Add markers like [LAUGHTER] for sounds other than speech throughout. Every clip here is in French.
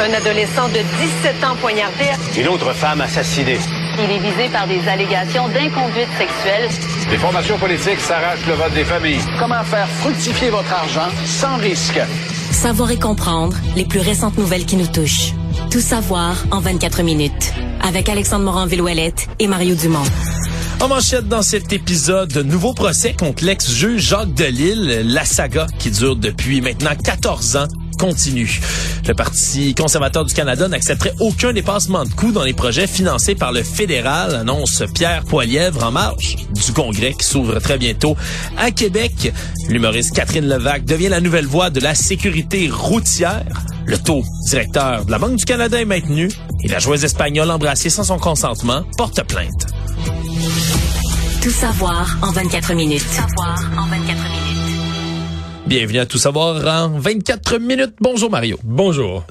Un adolescent de 17 ans poignardé. Une autre femme assassinée. Il est visé par des allégations d'inconduite sexuelle. Les formations politiques s'arrachent le vote des familles. Comment faire fructifier votre argent sans risque? Savoir et comprendre les plus récentes nouvelles qui nous touchent. Tout savoir en 24 minutes. Avec Alexandre Morin-Villouellette et Mario Dumont. En manchette dans cet épisode, nouveau procès contre l'ex-juge Jacques Delille, la saga qui dure depuis maintenant 14 ans Le Parti conservateur du Canada n'accepterait aucun dépassement de coûts dans les projets financés par le fédéral, annonce Pierre Poilièvre en marge du congrès qui s'ouvre très bientôt à Québec. L'humoriste Catherine Levac devient la nouvelle voix de la sécurité routière. Le taux directeur de la Banque du Canada est maintenu et la joueuse espagnole embrassée sans son consentement porte plainte. Tout savoir en 24 minutes. Savoir en 24 minutes. Bienvenue à Tout savoir en 24 minutes. Bonjour Mario. Bonjour.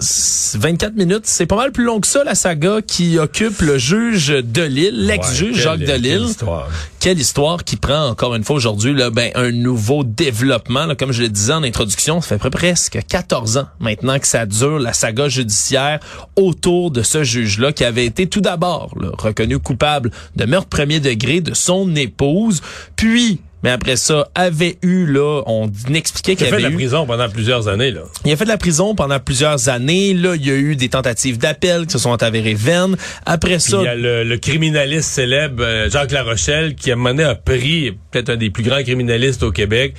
24 minutes, c'est pas mal plus long que ça la saga qui occupe le juge Delille, l'ex-juge Ouais, Jacques Delille. quelle histoire. Quelle histoire qui prend encore une fois aujourd'hui là, ben, un nouveau développement. Là, comme je le disais en introduction, ça fait presque 14 ans maintenant que ça dure la saga judiciaire autour de ce juge-là qui avait été tout d'abord là, reconnu coupable de meurtre premier degré de son épouse, puis mais après ça, avait eu, là, on expliquait Il qu'il a y fait de avait la eu... prison pendant plusieurs années, là. Il a fait de la prison pendant plusieurs années. Là, il y a eu des tentatives d'appel qui se sont avérées vaines. Après Puis ça, il y a le, le criminaliste célèbre euh, Jacques Larochelle qui a mené un prix, peut-être un des plus grands criminalistes au Québec,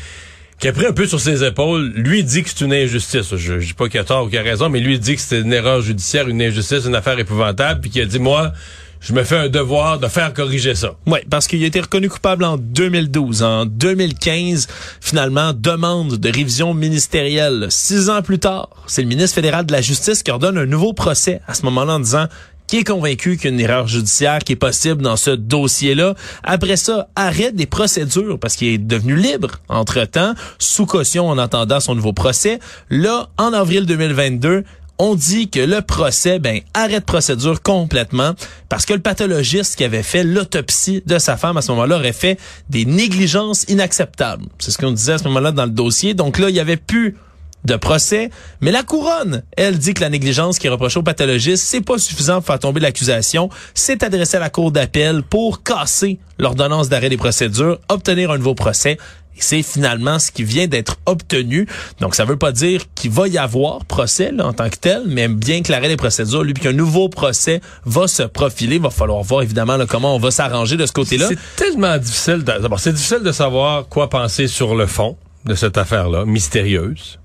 qui a pris un peu sur ses épaules. Lui dit que c'est une injustice. Je, je dis pas qu'il a tort ou qu'il a raison, mais lui dit que c'est une erreur judiciaire, une injustice, une affaire épouvantable, puis qui a dit moi, je me fais un devoir de faire corriger ça. Ouais, parce qu'il a été reconnu coupable en 2012. En 2015, finalement, demande de révision ministérielle. Six ans plus tard, c'est le ministre fédéral de la Justice qui ordonne un nouveau procès à ce moment-là en disant qui est convaincu qu'il y a une erreur judiciaire qui est possible dans ce dossier-là. Après ça, arrête des procédures parce qu'il est devenu libre entre-temps, sous caution en attendant son nouveau procès. Là, en avril 2022, on dit que le procès, ben, arrête procédure complètement parce que le pathologiste qui avait fait l'autopsie de sa femme à ce moment-là aurait fait des négligences inacceptables. C'est ce qu'on disait à ce moment-là dans le dossier. Donc là, il y avait plus de procès, mais la couronne, elle dit que la négligence qui est reprochée au pathologiste, c'est pas suffisant pour faire tomber l'accusation, c'est adressé à la cour d'appel pour casser l'ordonnance d'arrêt des procédures, obtenir un nouveau procès. C'est finalement ce qui vient d'être obtenu. Donc, ça veut pas dire qu'il va y avoir procès en tant que tel, mais bien l'arrêt des procédures, lui, puis qu'un nouveau procès va se profiler, va falloir voir évidemment là, comment on va s'arranger de ce côté-là. C'est tellement difficile. de- D'abord, c'est difficile de savoir quoi penser sur le fond de cette affaire-là, mystérieuse.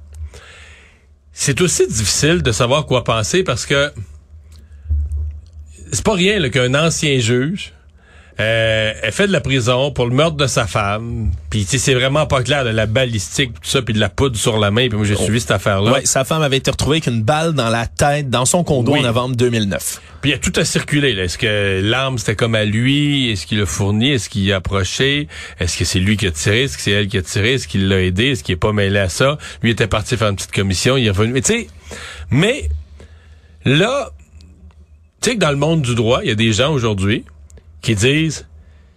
C'est aussi difficile de savoir quoi penser parce que c'est pas rien qu'un ancien juge euh, ait fait de la prison pour le meurtre de sa femme. Puis tu sais, c'est vraiment pas clair de la balistique, tout ça, puis de la poudre sur la main. Puis moi, j'ai suivi cette affaire-là. Ouais, sa femme avait été retrouvée avec une balle dans la tête dans son condo Oui. en novembre 2009. Puis il y a tout à circuler. là. Est-ce que l'arme c'était comme à lui? Est-ce qu'il l'a fourni Est-ce qu'il a approché? Est-ce que c'est lui qui a tiré? Est-ce que c'est elle qui a tiré? Est-ce qu'il l'a aidé? Est-ce qu'il est pas mêlé à ça? Lui était parti faire une petite commission. Il est revenu. Mais tu sais, mais là, tu sais que dans le monde du droit, il y a des gens aujourd'hui qui disent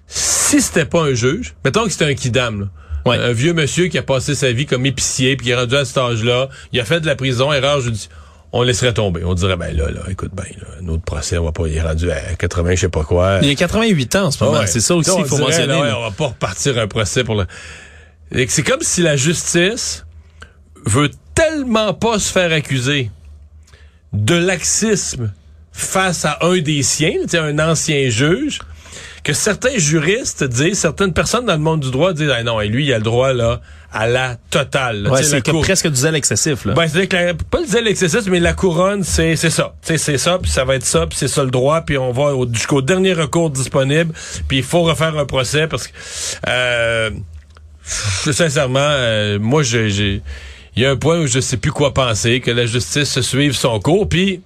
si c'était pas un juge, mettons que c'était un kidam, là. Ouais. un vieux monsieur qui a passé sa vie comme épicier puis qui est rendu à cet âge-là, il a fait de la prison, erreur judiciaire. On laisserait tomber. On dirait, ben là, là, écoute, ben, là, un autre procès, on va pas, il est rendu à 80, je sais pas quoi. Il a 88 ans en ce moment. Ouais. C'est ça aussi qu'il faut dirait, mentionner. là, ouais, on va pas repartir un procès pour le... C'est comme si la justice veut tellement pas se faire accuser de laxisme face à un des siens, tu sais, un ancien juge, que certains juristes disent, certaines personnes dans le monde du droit disent, ah non, et lui, il a le droit, là, à la totale. Ouais, c'est presque du zèle excessif. Là. ben, c'est que la- pas le zèle excessif, mais la couronne, c'est c'est ça. C'est ça, puis ça va être ça, puis c'est ça le droit, puis on va au- jusqu'au dernier recours disponible, puis il faut refaire un procès parce que euh, sincèrement, euh, moi j'ai j'ai il y a un point où je sais plus quoi penser, que la justice se suive son cours, puis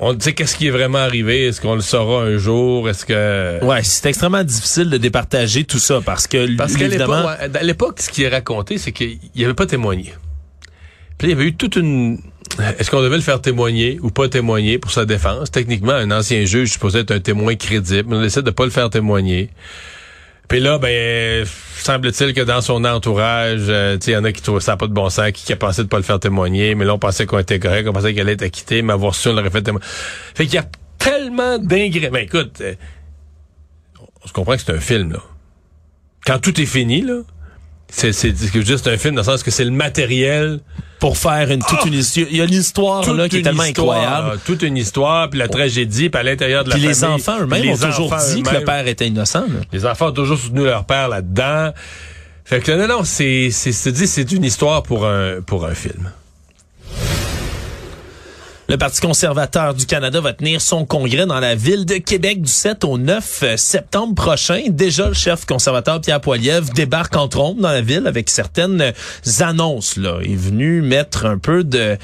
on sait qu'est-ce qui est vraiment arrivé, est-ce qu'on le saura un jour, est-ce que Ouais, c'est extrêmement difficile de départager tout ça parce que Parce qu'à l'époque, évidemment, ouais, à l'époque, ce qui est raconté, c'est qu'il n'y avait pas témoigné. Puis là, il y avait eu toute une... Est-ce qu'on devait le faire témoigner ou pas témoigner pour sa défense? Techniquement, un ancien juge supposé être un témoin crédible. On essaie de pas le faire témoigner. Puis là, ben, semble-t-il que dans son entourage, euh, il y en a qui trouvent ça pas de bon sens, qui, qui a pensé de pas le faire témoigner, mais là, on pensait qu'on était correct, on pensait qu'elle allait être acquittée, mais avoir su, on l'aurait fait témoigner. Fait qu'il y a tellement d'ingrédients. Ben, écoute, euh, on se comprend que c'est un film, là. Quand tout est fini, là, c'est c'est juste un film dans le sens que c'est le matériel pour faire une toute une histoire. Il y a une histoire toute là qui est tellement histoire, incroyable. toute une histoire, puis la tragédie, puis à l'intérieur de la Puis les famille. enfants eux-mêmes puis ont les toujours enfants dit que le eux-mêmes. père était innocent. là. Les enfants ont toujours soutenu leur père là-dedans. Fait que non, non, c'est, c'est, c'est c'est une histoire pour un, pour un film. Le Parti conservateur du Canada va tenir son congrès dans la ville de Québec du 7 au 9 septembre prochain. Déjà, le chef conservateur Pierre Poilievre débarque en trompe dans la ville avec certaines annonces. Là. Il est venu mettre un peu de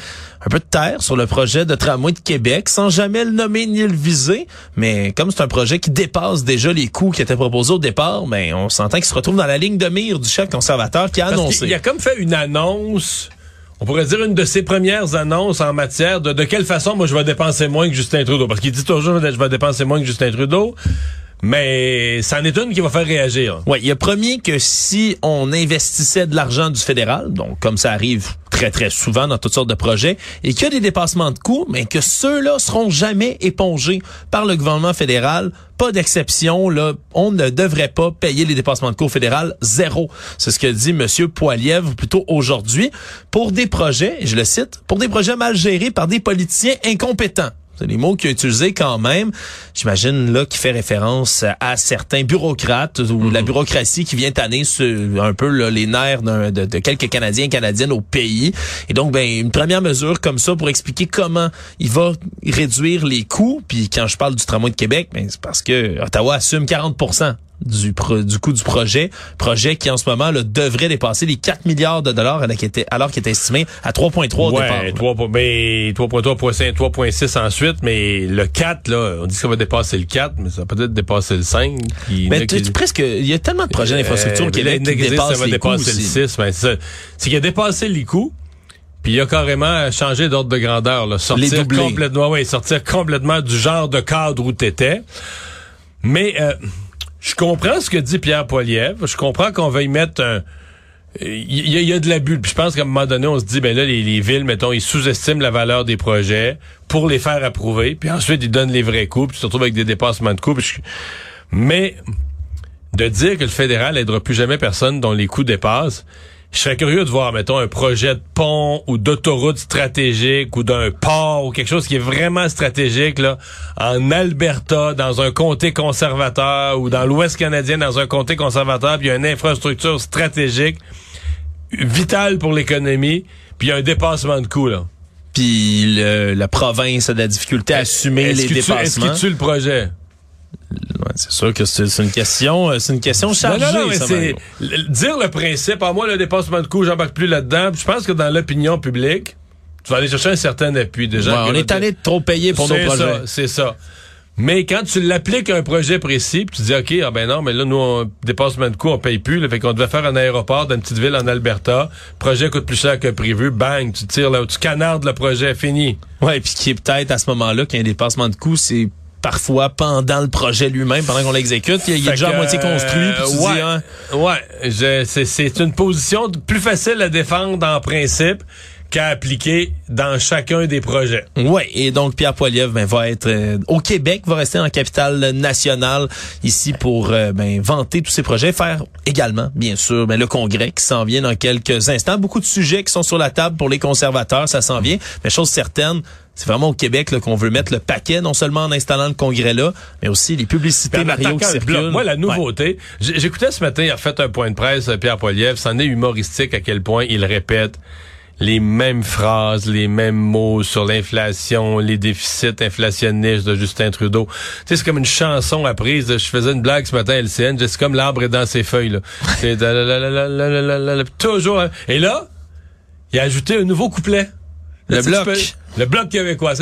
un peu de terre sur le projet de tramway de Québec sans jamais le nommer ni le viser. Mais comme c'est un projet qui dépasse déjà les coûts qui étaient proposés au départ, ben on s'entend qu'il se retrouve dans la ligne de mire du chef conservateur qui a Parce annoncé. Il a comme fait une annonce. On pourrait dire une de ses premières annonces en matière de de quelle façon moi je vais dépenser moins que Justin Trudeau. Parce qu'il dit toujours je vais dépenser moins que Justin Trudeau. Mais c'en est une qui va faire réagir. Oui, il a promis que si on investissait de l'argent du fédéral, donc comme ça arrive très très souvent dans toutes sortes de projets, et qu'il y a des dépassements de coûts, mais que ceux-là seront jamais épongés par le gouvernement fédéral. Pas d'exception, là, on ne devrait pas payer les dépassements de coûts fédéral zéro. C'est ce que dit Monsieur Poilievre plutôt aujourd'hui pour des projets, et je le cite, pour des projets mal gérés par des politiciens incompétents. C'est les mots qu'il a utilisés quand même. J'imagine là qu'il fait référence à certains bureaucrates ou la bureaucratie qui vient tanner sur un peu là, les nerfs de quelques Canadiens et Canadiennes au pays. Et donc, ben une première mesure comme ça pour expliquer comment il va réduire les coûts. Puis quand je parle du tramway de Québec, ben, c'est parce que Ottawa assume 40 du, pro- du coût du projet. Projet qui, en ce moment, là, devrait dépasser les 4 milliards de dollars alors qu'il était, alors qu'il était estimé à 3,3 au départ. Ouais, 3, mais 3.3, 3.5, 3.6 ensuite, mais le 4, là, on dit que ça va dépasser le 4, mais ça va peut-être dépasser le 5. qui- Mais tu, tu- presque, il y a tellement de projets d'infrastructure Euh, qui dépassent ça va les coûts dépasser le aussi. 6. Ben, c'est qu'il a dépassé les coûts, puis il a carrément changé d'ordre de grandeur. Là, sortir complètement, ouais, sortir complètement du genre de cadre où t'étais. Mais euh, je comprends ce que dit Pierre Poilievre. Je comprends qu'on veuille mettre un... Il y, a, y a de l'abus. Puis je pense qu'à un moment donné, on se dit, ben là, les, les villes, mettons, ils sous-estiment la valeur des projets pour les faire approuver. Puis ensuite, ils donnent les vrais coûts. Puis ils se retrouvent avec des dépassements de coûts. Mais de dire que le fédéral aidera plus jamais personne dont les coûts dépassent, je serais curieux de voir, mettons, un projet de pont ou d'autoroute stratégique ou d'un port ou quelque chose qui est vraiment stratégique, là, en Alberta, dans un comté conservateur ou dans l'Ouest canadien, dans un comté conservateur, puis il y a une infrastructure stratégique vitale pour l'économie, puis il y a un dépassement de coûts, là. Puis le- la province a de la difficulté à assumer les tue- Est-ce dépassements. qu'il tue le projet? Ouais, c'est sûr que c'est une question, c'est une question chargée. Non, non, non, mais dire le principe. À moi, le dépassement de coûts, j'embarque plus là-dedans. Je pense que dans l'opinion publique, tu vas aller chercher un certain appui déjà. Ouais, on est tanné de trop payer pour nos projets. ça, c'est ça. Mais quand tu l'appliques à un projet précis, puis tu dis OK, ah ben non, mais là nous on dépassement de coûts, on paye plus, là, fait qu'on devait faire un aéroport dans une petite ville en Alberta, projet coûte plus cher que prévu, bang, tu tires là, tu canardes le projet, fini. Ouais, puis qui est peut-être à ce moment-là qu'il y a un dépassement de coûts, c'est parfois pendant le projet lui-même, pendant qu'on l'exécute, il, il est déjà à moitié construit. Puis tu ouais, dis, hein, ouais, c'est, c'est une position plus facile à défendre en principe qu'à appliquer dans chacun des projets. Ouais, et donc Pierre Poilievre ben, va être euh, au Québec, va rester en capitale nationale ici pour euh, ben, vanter tous ses projets, faire également, bien sûr, ben, le congrès qui s'en vient dans quelques instants. Beaucoup de sujets qui sont sur la table pour les conservateurs, ça s'en vient. Mais chose certaine, c'est vraiment au Québec qu'on veut mettre le paquet, non seulement en installant le congrès là, mais aussi les publicités Mario qui. Moi, la nouveauté, j'écoutais ce matin, il a fait un point de presse, Pierre Poilievre, c'en est humoristique à quel point il répète les mêmes phrases, les mêmes mots sur l'inflation, les déficits inflationnistes de Justin Trudeau. Tu sais, c'est comme une chanson apprise. Je faisais une blague ce matin à LCN, c'est comme l'arbre est dans ses feuilles. Toujours... Et là, il a ajouté un nouveau couplet. Le bloc. Le bloc québécois.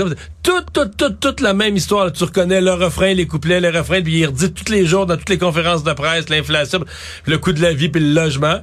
Toute, toute, toute, toute la même histoire. Tu reconnais le refrain, les couplets, les refrains, puis il redit tous les jours dans toutes les conférences de presse, l'inflation, le coût de la vie, puis le logement.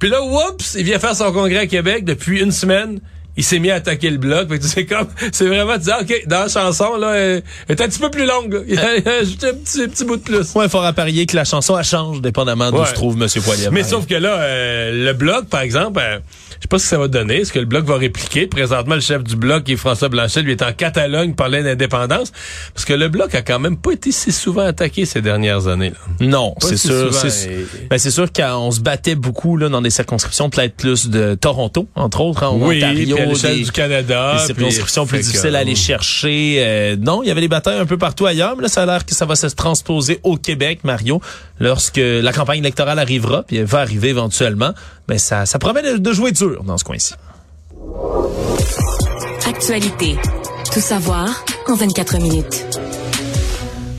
Puis là, oups, il vient faire son congrès à Québec depuis une semaine. Il s'est mis à attaquer le bloc. Fait que c'est comme, c'est vraiment dire, OK, dans la chanson, là, elle est un petit peu plus longue. là. Il a, ajouté un petit, petit bout de plus. Ouais, il faudra parier que la chanson, elle change, dépendamment d'où Ouais. se trouve M. Poilier. Mais sauf que là, euh, le bloc, par exemple, euh, je sais pas ce que ça va donner. Est-ce que le bloc va répliquer? Présentement, le chef du bloc, qui est François Blanchet, lui est en Catalogne, parlait d'indépendance. Parce que le bloc a quand même pas été si souvent attaqué ces dernières années. Là. Non, c'est si sûr. souvent, C'est et- ben, c'est sûr qu'on se battait beaucoup là, dans des circonscriptions peut-être plus de Toronto, entre autres, hein, en Oui, Ontario, à l'échelle des- du Canada. des circonscriptions plus difficiles à aller chercher. Euh, non, il y avait des batailles un peu partout ailleurs, mais là, ça a l'air que ça va se transposer au Québec, Mario, lorsque la campagne électorale arrivera, puis elle va arriver éventuellement. Ben, ça, ça promet de, de jouer dur dans ce coin-ci. Actualité. Tout savoir en 24 minutes.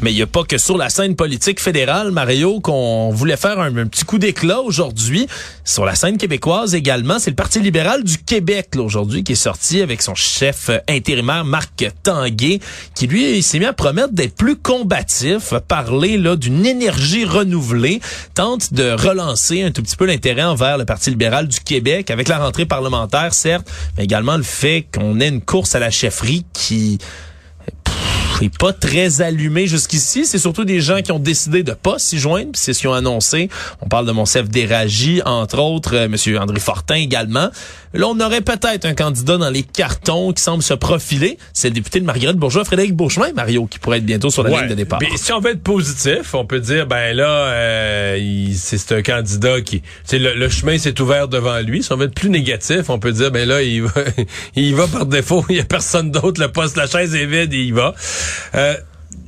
Mais il n'y a pas que sur la scène politique fédérale, Mario, qu'on voulait faire un, petit coup d'éclat aujourd'hui. Sur la scène québécoise également, c'est le Parti libéral du Québec aujourd'hui qui est sorti avec son chef intérimaire Marc Tanguay, qui lui s'est mis à promettre d'être plus combatif, parler là d'une énergie renouvelée, tente de relancer un tout petit peu l'intérêt envers le Parti libéral du Québec avec la rentrée parlementaire, certes, mais également le fait qu'on ait une course à la chefferie qui pas très allumé jusqu'ici. C'est surtout des gens qui ont décidé de pas s'y joindre. puis C'est ce qu'ils ont annoncé. On parle de Monsef Déragi, entre autres, euh, Monsieur André Fortin également. Là, on aurait peut-être un candidat dans les cartons qui semble se profiler. C'est le député de Marguerite Bourgeois, Frédéric Beauchemin, Mario, qui pourrait être bientôt sur la Ouais. ligne de départ. Mais si on veut être positif, on peut dire ben là, euh, c'est un candidat qui, le, le chemin s'est ouvert devant lui. Si on veut être plus négatif, on peut dire ben là, il va, [LAUGHS] il va par défaut. Il y a personne d'autre. Le poste, la chaise est vide, et il va. Euh,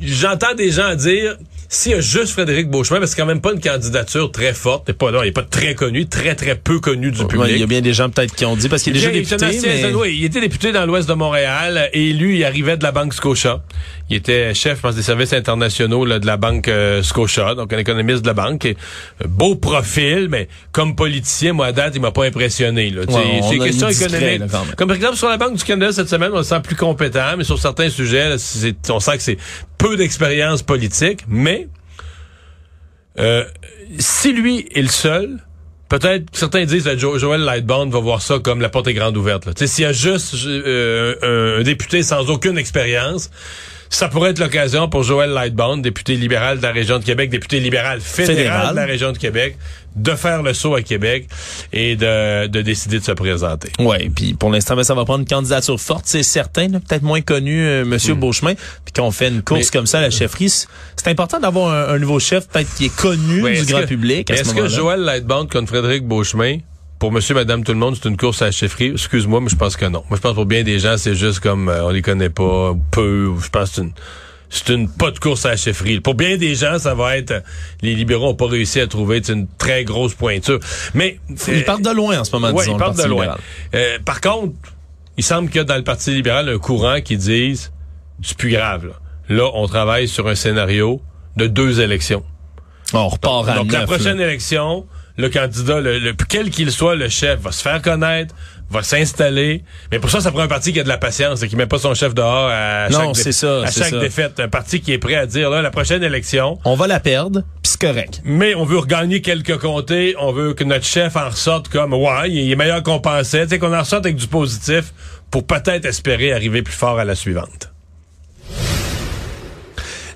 J'entends des gens dire s'il y a juste Frédéric Beauchemin, parce que c'est quand même pas une candidature très forte, il pas, non, il est pas très connu, très très peu connu du public. Ouais, il y a bien des gens peut-être qui ont dit parce qu'il est déjà il député. oui, il était député dans l'ouest de Montréal, élu, il arrivait de la Banque Scotia. Il était chef, je pense, des services internationaux là, de la Banque euh, Scotia, donc un économiste de la banque. Et, euh, beau profil, mais comme politicien, moi, à date, il m'a pas impressionné. Là. Ouais, c'est question économique. là. Comme par exemple, sur la Banque du Canada cette semaine, on le sent plus compétent, mais sur certains sujets, là, c'est- on sent que c'est peu d'expérience politique, mais euh, si lui est le seul, peut-être certains disent que Jo- Joël Lightbound va voir ça comme la porte est grande ouverte. S'il y a juste euh, un député sans aucune expérience, ça pourrait être l'occasion pour Joël Lightbound, député libéral de la région de Québec, député libéral fédéral, Fédéral. de la région de Québec, de faire le saut à Québec et de, de décider de se présenter. Ouais, puis pour l'instant, ben, ça va prendre une candidature forte, c'est certain, peut-être moins connu, euh, Monsieur Beauchemin. Puis qu'on fait une course Hmm. Mais- comme ça à la chefferie, c'est important d'avoir un, un nouveau chef, peut-être qui est connu du grand que- public. Est-ce que. Joël Lightbound contre Frédéric Beauchemin, pour monsieur, madame, tout le monde, c'est une course à la chefferie? Excuse-moi, mais je pense que non. Moi, je pense que pour bien des gens, c'est juste comme euh, on les connaît pas, ou peu, ou je pense que c'est une... C'est une pas de course à la chefferie. Pour bien des gens, ça va être... euh, Les libéraux ont pas réussi à trouver une très grosse pointure. Mais... Ils partent de loin en ce moment, ils partent de loin. Euh, par contre, il semble qu'il y a dans le Parti libéral un courant qui dise c'est plus grave. Là. Là, on travaille sur un scénario de deux élections. On repart à Donc, la prochaine là. élection, le candidat, le, le- quel qu'il soit, le chef, va se faire connaître, va s'installer. Mais pour ça, ça prend un parti qui a de la patience et qui met pas son chef dehors à Non, chaque, dé- c'est ça, à chaque ça. défaite. Un parti qui est prêt à dire, là, la prochaine élection, On va la perdre, puis c'est correct. mais on veut regagner quelques comtés, on veut que notre chef en ressorte comme, ouais, il est meilleur qu'on pensait, tu sais, qu'on en ressorte avec du positif pour peut-être espérer arriver plus fort à la suivante.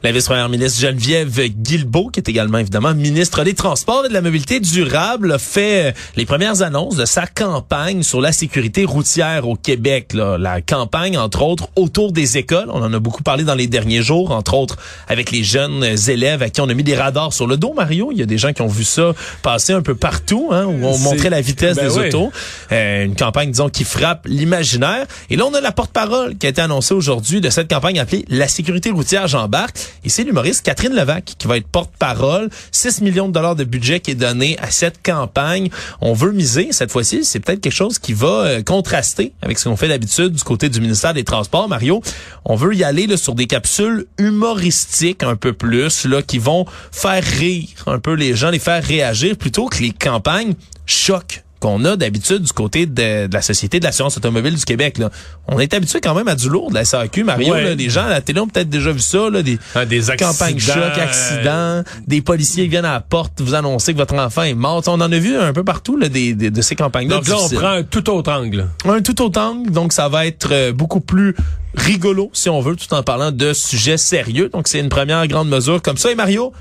La vice-première ministre Geneviève Guilbeault, qui est également évidemment ministre des Transports et de la Mobilité durable, a fait euh, les premières annonces de sa campagne sur la sécurité routière au Québec. Là. La campagne, entre autres, autour des écoles. On en a beaucoup parlé dans les derniers jours, entre autres avec les jeunes élèves à qui on a mis des radars sur le dos, Mario. Il y a des gens qui ont vu ça passer un peu partout, hein, où on montrait la vitesse Ben des oui. autos. Euh, une campagne, disons, qui frappe l'imaginaire. Et là, on a la porte-parole qui a été annoncée aujourd'hui de cette campagne appelée La sécurité routière j'embarque. Et c'est l'humoriste Catherine Levac qui va être porte-parole. 6 millions de dollars de budget qui est donné à cette campagne. On veut miser, cette fois-ci, c'est peut-être quelque chose qui va euh, contraster avec ce qu'on fait d'habitude du côté du ministère des Transports, Mario. On veut y aller là, sur des capsules humoristiques un peu plus, là, qui vont faire rire un peu les gens, les faire réagir plutôt que les campagnes choc qu'on a d'habitude du côté de, de la Société de l'assurance automobile du Québec. Là. On est habitué quand même à du lourd de la SAQ, Mario. Ouais. Là, des gens à la télé ont peut-être déjà vu ça, là, des, Ah, des campagnes accidents, choc, accidents, des policiers qui viennent à la porte vous annoncer que votre enfant est mort. T'sais, on en a vu un peu partout là, des, des- de ces campagnes-là. Donc là, on prend un tout autre angle. un tout autre angle, donc ça va être euh, beaucoup plus rigolo, si on veut, tout en parlant de sujets sérieux. Donc c'est une première grande mesure comme ça. Et Mario,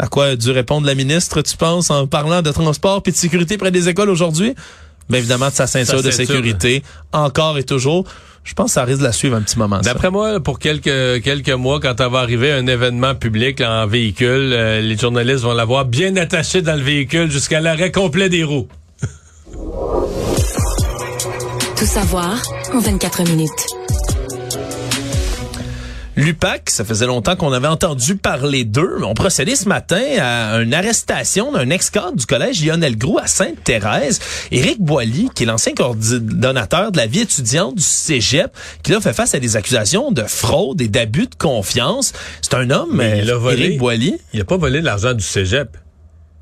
à quoi a dû répondre la ministre, tu penses, en parlant de transport et de sécurité près des écoles aujourd'hui? Bien évidemment, de sa ceinture Sa de sécurité, encore et toujours. Je pense que ça risque de la suivre un petit moment. ça. D'après moi, pour quelques quelques mois, quand elle va arriver un événement public là, en véhicule, euh, les journalistes vont l'avoir bien attachée dans le véhicule jusqu'à l'arrêt complet des roues. Tout savoir en 24 minutes. L'UPAC, ça faisait longtemps qu'on avait entendu parler d'eux, mais on procédait ce matin à une arrestation d'un ex-cadre du collège Lionel Groux à Sainte-Thérèse, Éric Boilly, qui est l'ancien coordonnateur de la vie étudiante du Cégep, qui là fait face à des accusations de fraude et d'abus de confiance. C'est un homme, Mais il a euh, volé. Éric Boilly, Il a pas volé l'argent du cégep.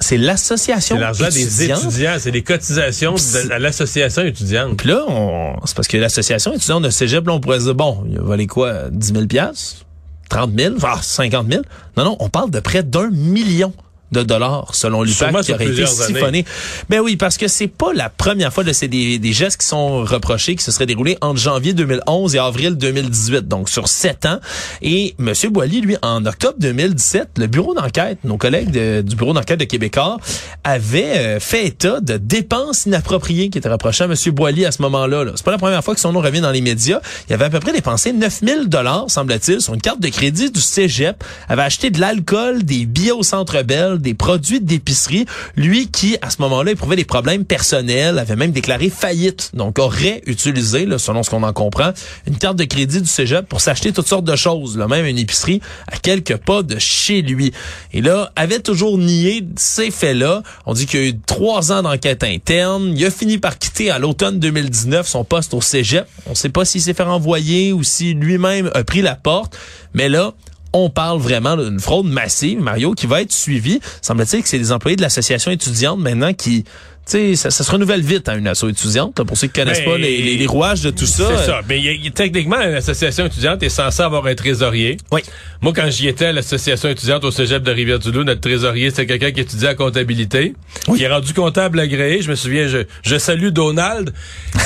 C'est l'association C'est l'argent des étudiante. étudiants. C'est des cotisations de, à l'association étudiante. Puis là, on... c'est parce que l'association étudiante de Cégep, là, on pourrait se dire, bon, il volé quoi, 10 000 piastres? 30 000? Ah, 50 000? Non, non, on parle de près d'un million de dollars, selon l'UPAC, qui aurait été siphonné. Ben oui, parce que c'est pas la première fois, c'est des, des gestes qui sont reprochés, qui se seraient déroulés entre janvier 2011 et avril 2018, donc sur sept ans. Et M. Boilly, lui, en octobre 2017, le bureau d'enquête, nos collègues de- du bureau d'enquête de Québécois, avaient euh, fait état de dépenses inappropriées qui étaient reprochées à M. Boilly à ce moment-là. Là. C'est pas la première fois que son nom revient dans les médias. Il avait à peu près dépensé 9000 dollars, semble-t-il, sur une carte de crédit du Cégep, avait acheté de l'alcool, des billets au Centre Bell, des produits d'épicerie. Lui qui, à ce moment-là, éprouvait des problèmes personnels, avait même déclaré faillite. Donc, aurait utilisé, là, selon ce qu'on en comprend, une carte de crédit du Cégep pour s'acheter toutes sortes de choses, là, même une épicerie à quelques pas de chez lui. Et là, avait toujours nié ces faits-là. On dit qu'il y a eu trois ans d'enquête interne. Il a fini par quitter à l'automne 2019 son poste au Cégep. On ne sait pas s'il s'est fait renvoyer ou si lui-même a pris la porte. Mais là, on parle vraiment d'une fraude massive, Mario, qui va être suivie. Semble-t-il que c'est des employés de l'association étudiante maintenant qui... Tu sais, ça, ça se renouvelle vite, hein, une asso étudiante. là, pour ceux qui connaissent Ben, pas les, les- les rouages de tout ça. C'est ça. Mais il y a- il y a- techniquement, l'association étudiante est censée avoir un trésorier. Oui. Moi, quand j'y étais à l'association étudiante au cégep de Rivière-du-Loup, notre trésorier, c'était quelqu'un qui étudiait en comptabilité. Oui. Qui est rendu comptable agréé. Je me souviens, je, je salue Donald. [LAUGHS]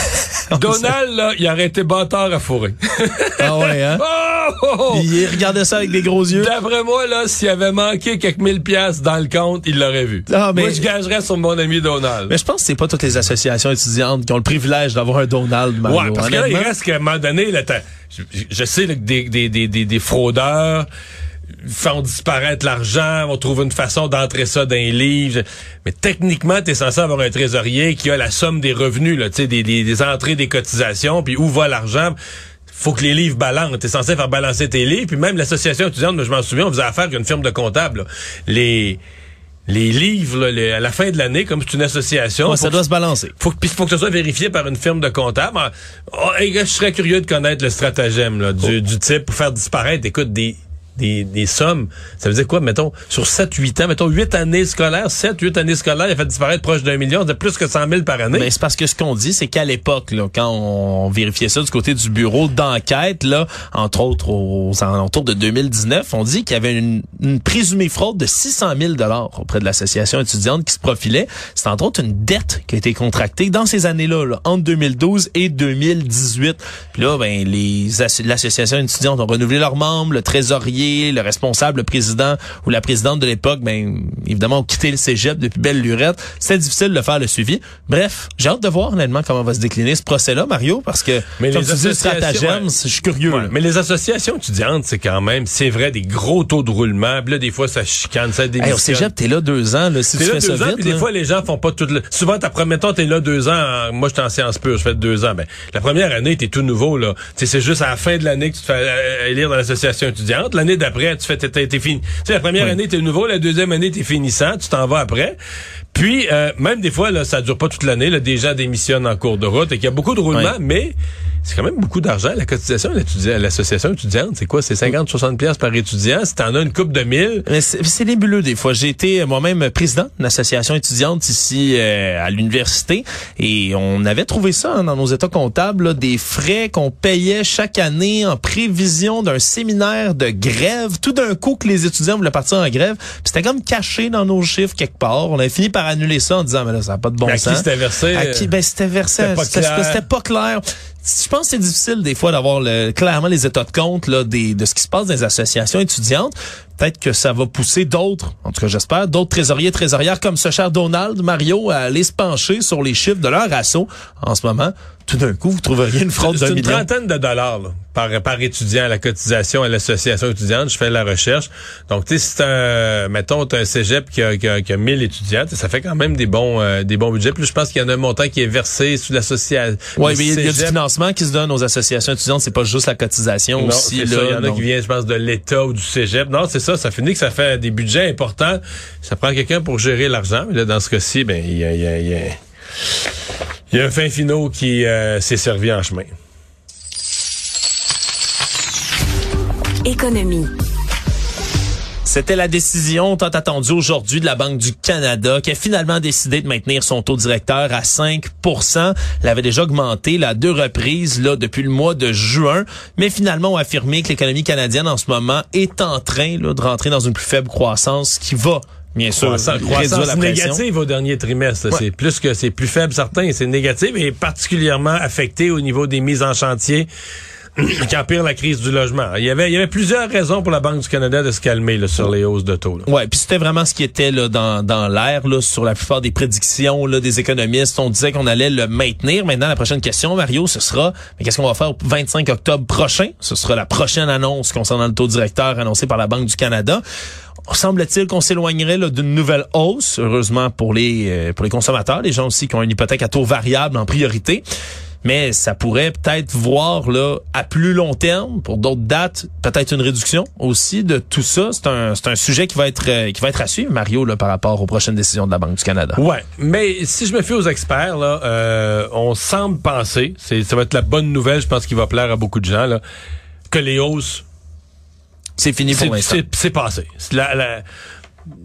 Donald, là, il aurait été bâtard à fourrer. Ah ouais, hein? [LAUGHS] Oh, oh! Il regardait ça avec des gros yeux. D'après moi, là, s'il avait manqué quelques mille piastres dans le compte, il l'aurait vu. Ah, mais- Moi, je gagerais sur mon ami Donald. Mais je pense que c'est pas toutes les associations étudiantes qui ont le privilège d'avoir un Donald, Mario. Ouais, parce que là, il reste qu'à un moment donné, là, je, je sais là, que des, des, des, des, des fraudeurs font disparaître l'argent, vont trouver une façon d'entrer ça dans les livres. Mais techniquement, tu es censé avoir un trésorier qui a la somme des revenus, là, tu sais, des, des, des entrées, des cotisations, puis où va l'argent. Faut que les livres balancent. T'es censé faire balancer tes livres. Puis même l'association étudiante, je m'en souviens, on faisait affaire avec une firme de comptables. là. Les les livres, là, les- à la fin de l'année, comme c'est une association, Ouais, ça que- doit se balancer. faut que, faut que ce soit vérifié par une firme de comptable. Ah, oh, je serais curieux de connaître le stratagème là, du, Oh. du type pour faire disparaître, écoute, des, des, des sommes. Ça veut dire quoi, mettons, sur 7-8 ans, mettons 8 années scolaires, 7-8 années scolaires, il a fait disparaître proche d'un million, c'est plus que 100 000 par année. Mais c'est parce que ce qu'on dit, c'est qu'à l'époque, là, quand on vérifiait ça du côté du bureau d'enquête, là, entre autres aux alentours de 2019, on dit qu'il y avait une, une présumée fraude de 600 000 dollars auprès de l'association étudiante qui se profilait. C'est entre autres une dette qui a été contractée dans ces années-là, là, entre 2012 et 2018. Puis là, ben, les asso- l'association étudiante ont renouvelé leurs membres, le trésorier, le responsable, le président ou la présidente de l'époque, ben, évidemment, ont quitté le cégep depuis belle lurette. C'était difficile de faire le suivi. Bref, j'ai hâte de voir, honnêtement, comment va se décliner ce procès-là, Mario, parce que, Mais comme les tu dis, stratagème, ouais. je suis curieux. Ouais, mais les associations étudiantes, c'est quand même, c'est vrai, des gros taux de roulement. Puis là, des fois, ça chicane, ça Hey, démissionne. au cégep, t'es là deux ans, là, si T'es tu là fais deux ça ans, vite. puis des là. fois, les gens font pas tout le... Souvent, ta première temps, t'es là deux ans. en- Moi, j'étais en sciences pures, je fais deux ans. Ben, la première année, t'es tout nouveau, là. C'est juste à la fin de l'année que tu te fais euh, élire dans l'association étudiante. L'année d'après, tu fais, t'es, fini. Tu sais, la première année, t'es nouveau. La deuxième année, t'es finissant. Tu t'en vas après. Puis, euh, même des fois, là, ça dure pas toute l'année. Là, des gens démissionnent en cours de route et qu'il y a beaucoup de roulements, mais c'est quand même beaucoup d'argent. La cotisation à l'association étudiante, c'est quoi? C'est 50, 60 pièces par étudiant. Si t'en as une coupe de mille. C'est nébuleux des fois. J'ai été moi-même président d'une association étudiante ici euh, à l'université et on avait trouvé ça hein, dans nos états comptables, des frais qu'on payait chaque année en prévision d'un séminaire de grève. Tout d'un coup que les étudiants voulaient partir en grève, c'était comme caché dans nos chiffres quelque part. On avait fini par annuler ça en disant mais là ça n'a pas de bon sens. À qui c'était versé? À qui? Ben c'était versé. C'était pas clair je pense que c'est difficile des fois d'avoir le, clairement les états de compte là, des, de ce qui se passe dans les associations étudiantes. Peut-être que ça va pousser d'autres, en tout cas j'espère, d'autres trésoriers, trésorières comme ce cher Donald, Mario, à aller se pencher sur les chiffres de leur assaut en ce moment tout d'un coup, vous trouveriez une fraude d'un million. C'est une trentaine de dollars par, par étudiant à la cotisation à l'association étudiante. Je fais la recherche. Donc, tu sais, c'est un, mettons, as un cégep qui a, qui, a, qui a 1000 étudiants, ça fait quand même des bons euh, des bons budgets. Puis je pense qu'il y en a un montant qui est versé sous l'association. Oui, mais il y a du financement qui se donne aux associations étudiantes. C'est pas juste la cotisation non, aussi. Là, il y en a qui viennent, je pense, de l'État ou du cégep. Non, c'est ça. Ça finit que ça fait des budgets importants. Ça prend quelqu'un pour gérer l'argent. Là, dans ce cas-ci, ben, il y a, y y a il y a un fin finot qui euh, s'est servi en chemin. Économie. C'était la décision tant attendue aujourd'hui de la Banque du Canada qui a finalement décidé de maintenir son taux directeur à 5 Elle avait déjà augmenté la deux reprises là depuis le mois de juin, mais finalement on a affirmé que l'économie canadienne en ce moment est en train là, de rentrer dans une plus faible croissance qui va Bien sûr, croissance, croissance négative au dernier trimestre. C'est plus que c'est plus faible certain, c'est négatif et particulièrement affecté au niveau des mises en chantier [COUGHS] qui empire la crise du logement. Il y avait il y avait plusieurs raisons pour la Banque du Canada de se calmer là, sur les hausses de taux. Là. Ouais, puis c'était vraiment ce qui était là, dans, dans l'air sur la plupart des prédictions là, des économistes. On disait qu'on allait le maintenir. Maintenant, la prochaine question, Mario, ce sera mais qu'est-ce qu'on va faire au 25 octobre prochain? Ce sera la prochaine annonce concernant le taux directeur annoncé par la Banque du Canada semble-t-il qu'on s'éloignerait d'une nouvelle hausse, heureusement pour les euh, pour les consommateurs, les gens aussi qui ont une hypothèque à taux variable en priorité. Mais ça pourrait peut-être voir là à plus long terme, pour d'autres dates, peut-être une réduction aussi de tout ça. C'est un, c'est un sujet qui va être euh, qui va être à suivre, Mario, là, par rapport aux prochaines décisions de la Banque du Canada. Ouais, mais si je me fie aux experts, là, euh, on semble penser, c'est ça va être la bonne nouvelle, je pense qu'il va plaire à beaucoup de gens, là, que les hausses c'est fini pour l'instant. C'est passé.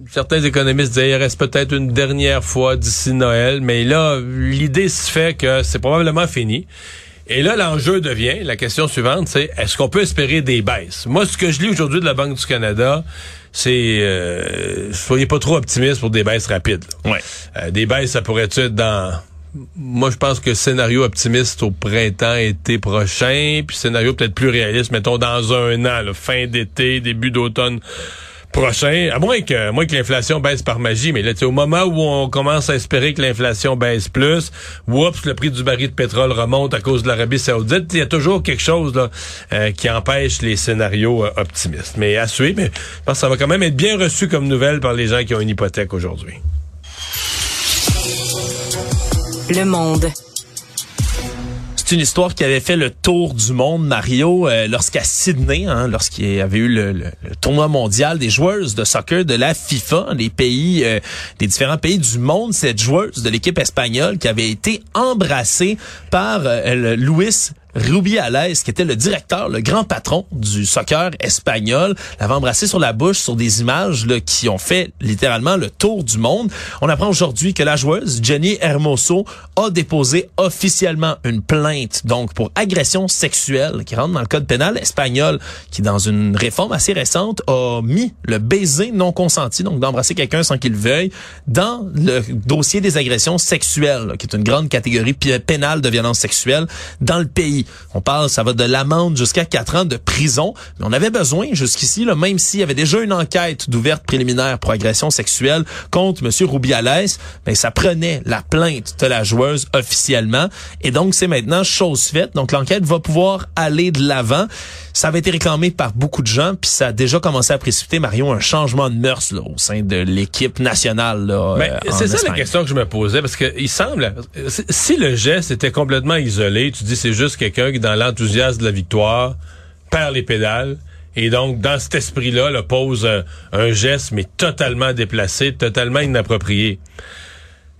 Certains économistes disaient il reste peut-être une dernière fois d'ici Noël, mais là, l'idée se fait que c'est probablement fini. Et là, l'enjeu devient, la question suivante, c'est est-ce qu'on peut espérer des baisses? Moi, ce que je lis aujourd'hui de la Banque du Canada, c'est euh, soyez pas trop optimiste pour des baisses rapides. Ouais. Euh, des baisses, ça pourrait être dans moi, je pense que scénario optimiste au printemps, été prochain, puis scénario peut-être plus réaliste, mettons dans un an, fin d'été, début d'automne prochain, à moins que, moins que l'inflation baisse par magie, mais là, au moment où on commence à espérer que l'inflation baisse plus, oups, le prix du baril de pétrole remonte à cause de l'Arabie saoudite, il y a toujours quelque chose là, euh, qui empêche les scénarios euh, optimistes. Mais à suivre, mais je pense que ça va quand même être bien reçu comme nouvelle par les gens qui ont une hypothèque aujourd'hui. Le Monde. C'est une histoire qui avait fait le tour du monde, Mario, euh, lorsqu'à Sydney, hein, lorsqu'il y avait eu le, tournoi mondial des joueuses de soccer de la FIFA, les pays, euh, des différents pays du monde, cette joueuse de l'équipe espagnole qui avait été embrassée par euh, Luis Rubiales, qui était le directeur, le grand patron du soccer espagnol, l'avait embrassé sur la bouche sur des images qui ont fait littéralement le tour du monde. On apprend aujourd'hui que la joueuse, Jenny Hermoso, a déposé officiellement une plainte donc pour agression sexuelle qui rentre dans le code pénal espagnol, qui dans une réforme assez récente a mis le baiser non consenti, donc d'embrasser quelqu'un sans qu'il veuille, dans le dossier des agressions sexuelles, qui est une grande catégorie pénale de violence sexuelle dans le pays. On parle, ça va de l'amende jusqu'à quatre ans de prison. Mais on avait besoin jusqu'ici, même s'il y avait déjà une enquête d'ouverte préliminaire pour agression sexuelle contre M. Rubiales, ben, ça prenait la plainte de la joueuse officiellement. Et donc, c'est maintenant chose faite. Donc, l'enquête va pouvoir aller de l'avant. Ça avait été réclamé par beaucoup de gens, puis ça a déjà commencé à précipiter, Marion, un changement de mœurs là, au sein de l'équipe nationale. Là, euh, c'est ça la question que je me posais, parce que il semble, si le geste était complètement isolé, tu dis c'est juste quelqu'un qui, dans l'enthousiasme de la victoire, perd les pédales, et donc, dans cet esprit-là, le pose un, un, geste, mais totalement déplacé, totalement inapproprié.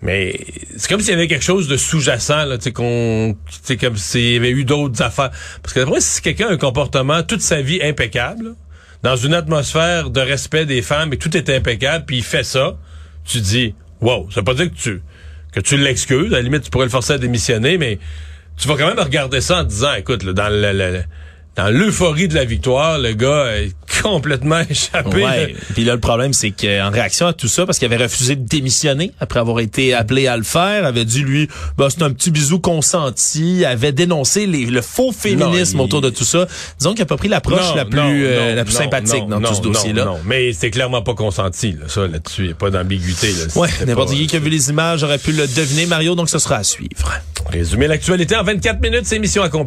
Mais c'est comme s'il y avait quelque chose de sous-jacent, là, tu sais, qu'on, comme s'il y avait eu d'autres affaires. Parce que d'après, si quelqu'un a un comportement toute sa vie impeccable, dans une atmosphère de respect des femmes et tout est impeccable, puis il fait ça, tu dis, wow, ça veut pas dire que tu, que tu l'excuses. À la limite, tu pourrais le forcer à démissionner, mais tu vas quand même regarder ça en disant, écoute, là, dans le- dans l'euphorie de la victoire, le gars est complètement [LAUGHS] échappé. Ouais. Puis là, le problème, c'est qu'en réaction à tout ça, parce qu'il avait refusé de démissionner après avoir été appelé à le faire, avait dit, lui, bah, c'est un petit bisou consenti, avait dénoncé les- le faux féminisme Non, il- autour de tout ça. Disons qu'il a pas pris l'approche Non, la plus, non, euh, non, la plus non, sympathique non, dans non, tout ce non, dossier-là. Non, mais c'est clairement pas consenti, là, ça, là-dessus. Il n'y a pas d'ambiguïté. Ouais, n'importe qui qui a vu les images aurait pu le deviner, Mario, donc ce sera à suivre. Résumer l'actualité en 24 minutes, c'est mission accomplie.